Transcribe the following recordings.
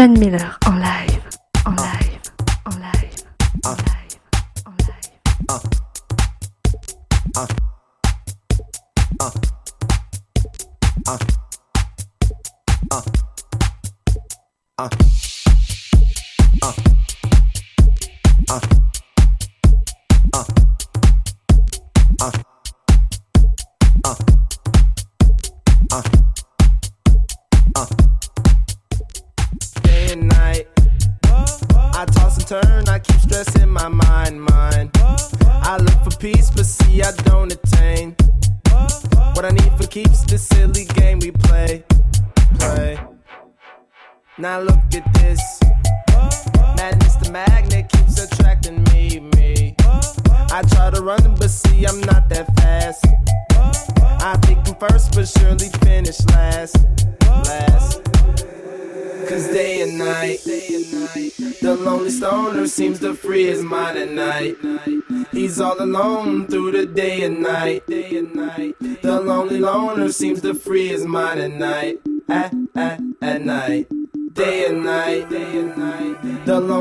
John Miller en live, his mind at night. At, at, at night. Day and night, day and night.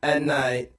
At night.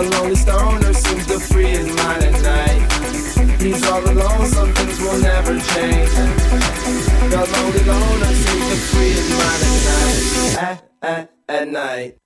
The lonely stoner seems to free his mind at night. He's all alone, some things will never change. The lonely loner seems to free his mind at night. At, at, at at, at night.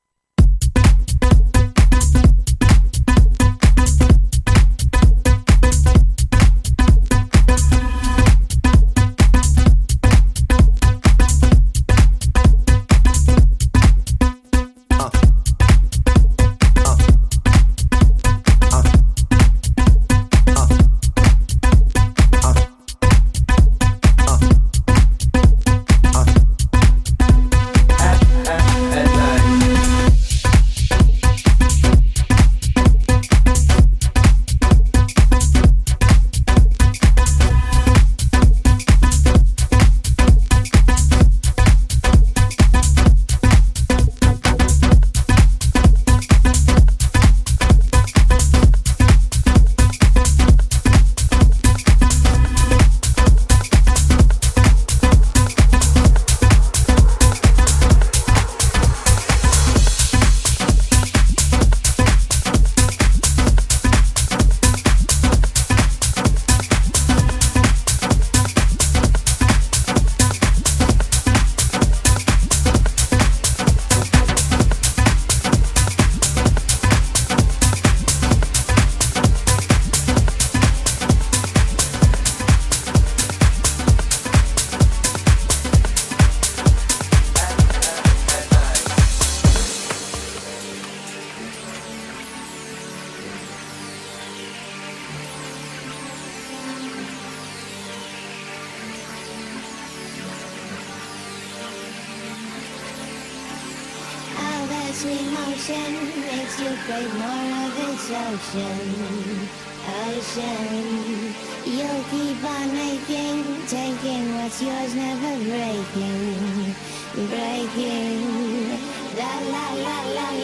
What's yours, never breaking. Breaking. La la la la la la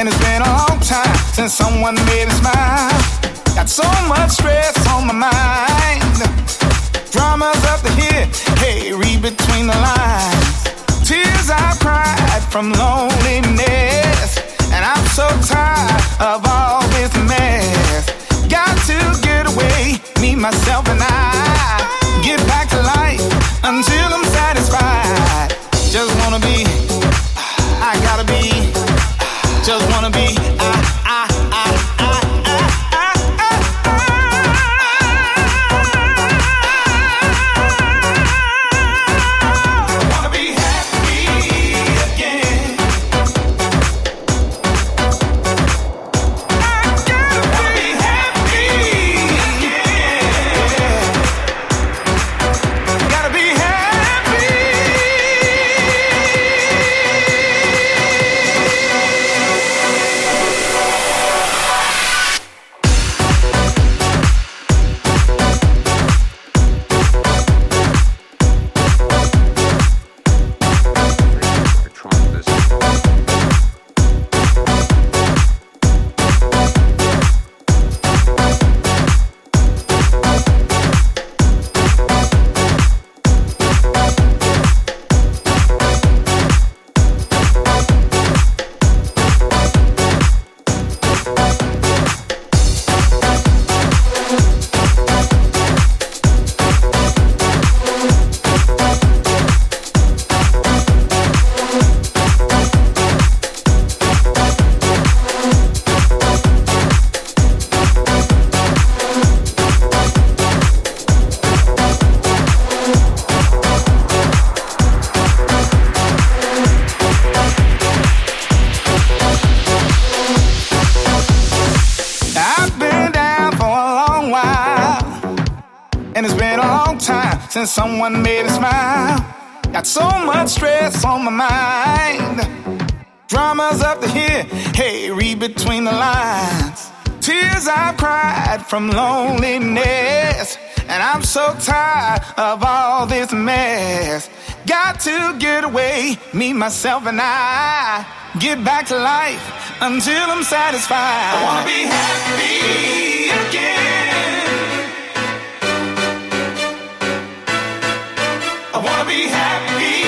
and it's been a long time since someone made me smile. Got so much stress on my mind. Dramas up to here, hey, read between the lines. Tears I cried from loneliness, and I'm so tired of all this mess. Got to get away, me, myself, and I. Get back to life until I'm satisfied. And it's been a long time since someone made me smile. Got so much stress on my mind. Dramas up to here, hey, read between the lines. Tears I've cried from loneliness. And I'm so tired of all this mess. Got to get away, me, myself, and I. Get back to life until I'm satisfied. I wanna be happy. I wanna be happy.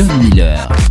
John Miller.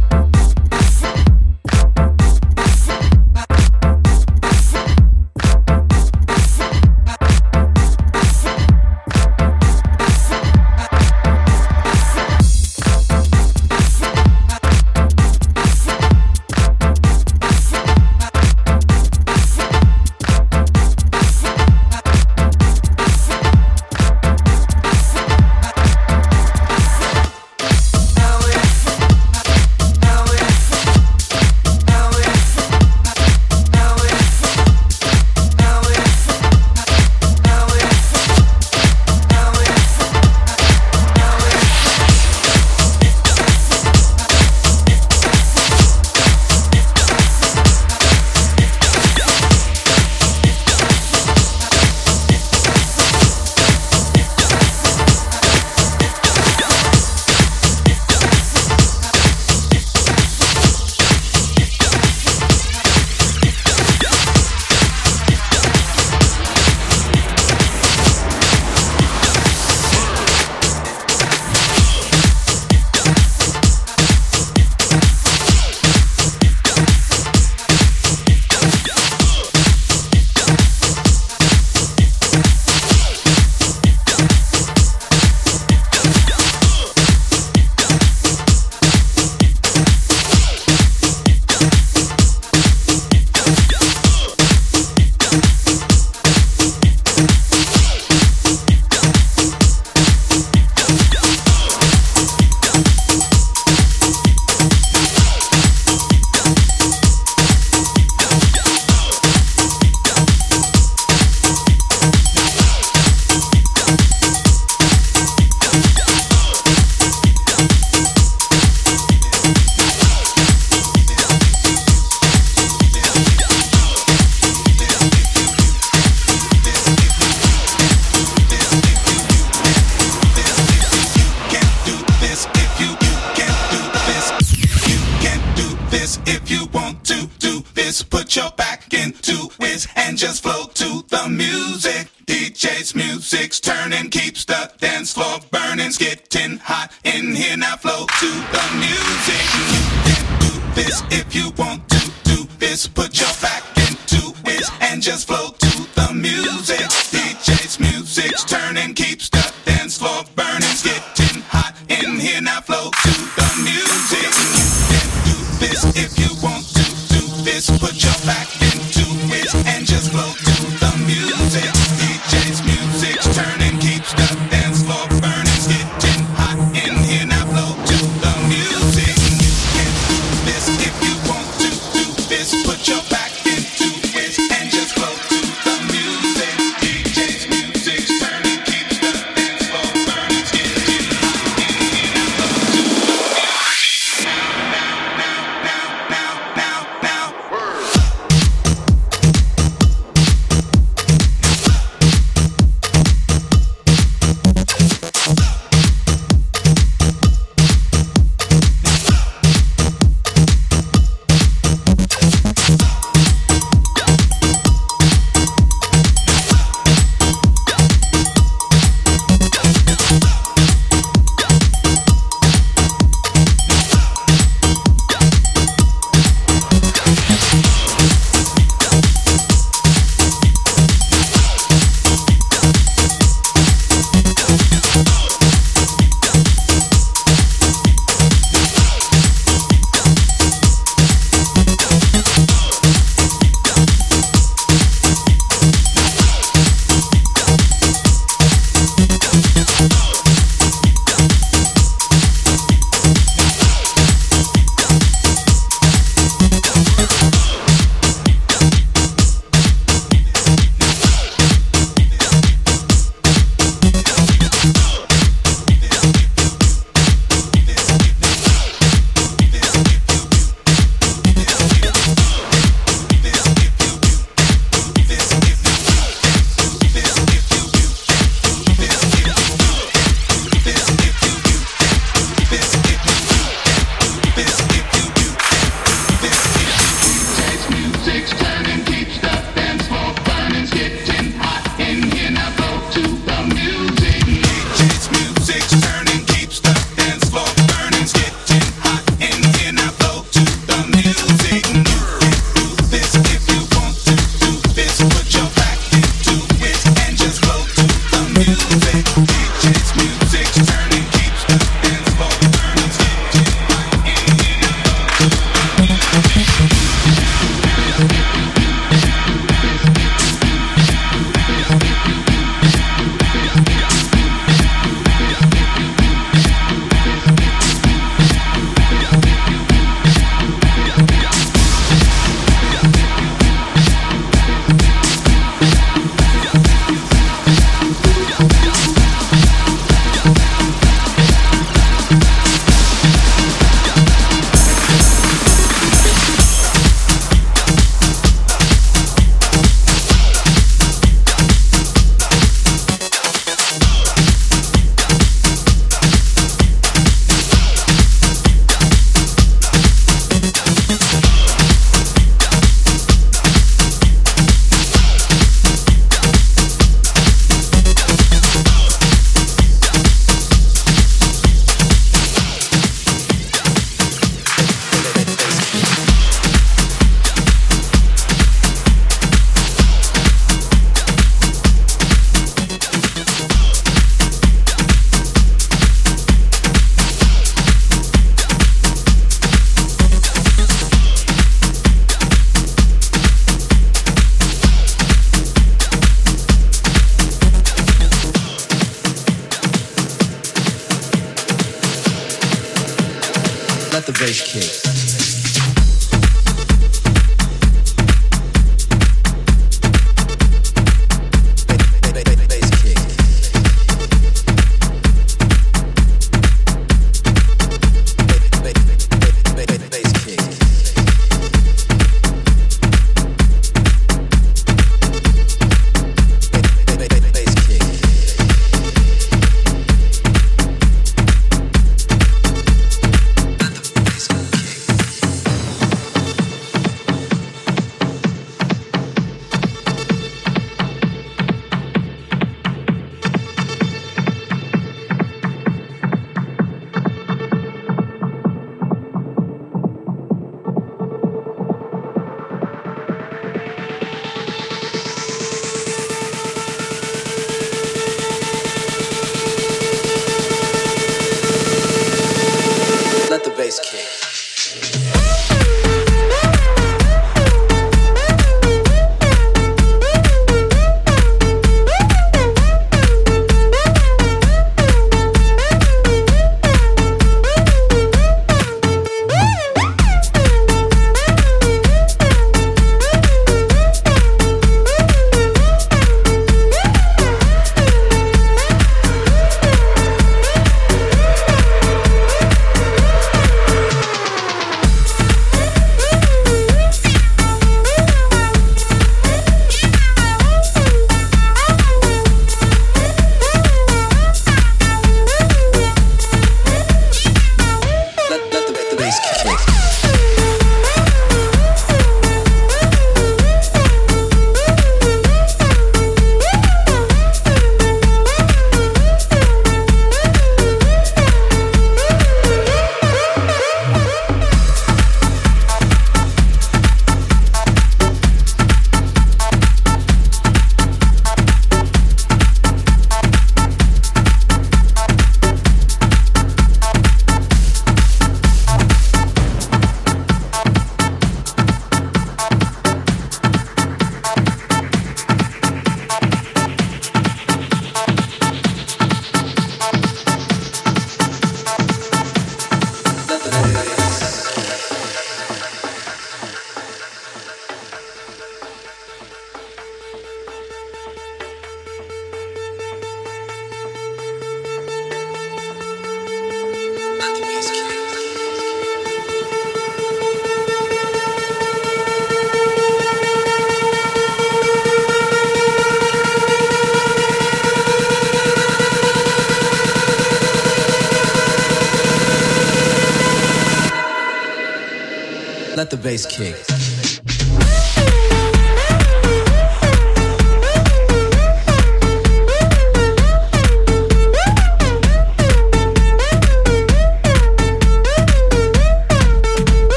Bass kick.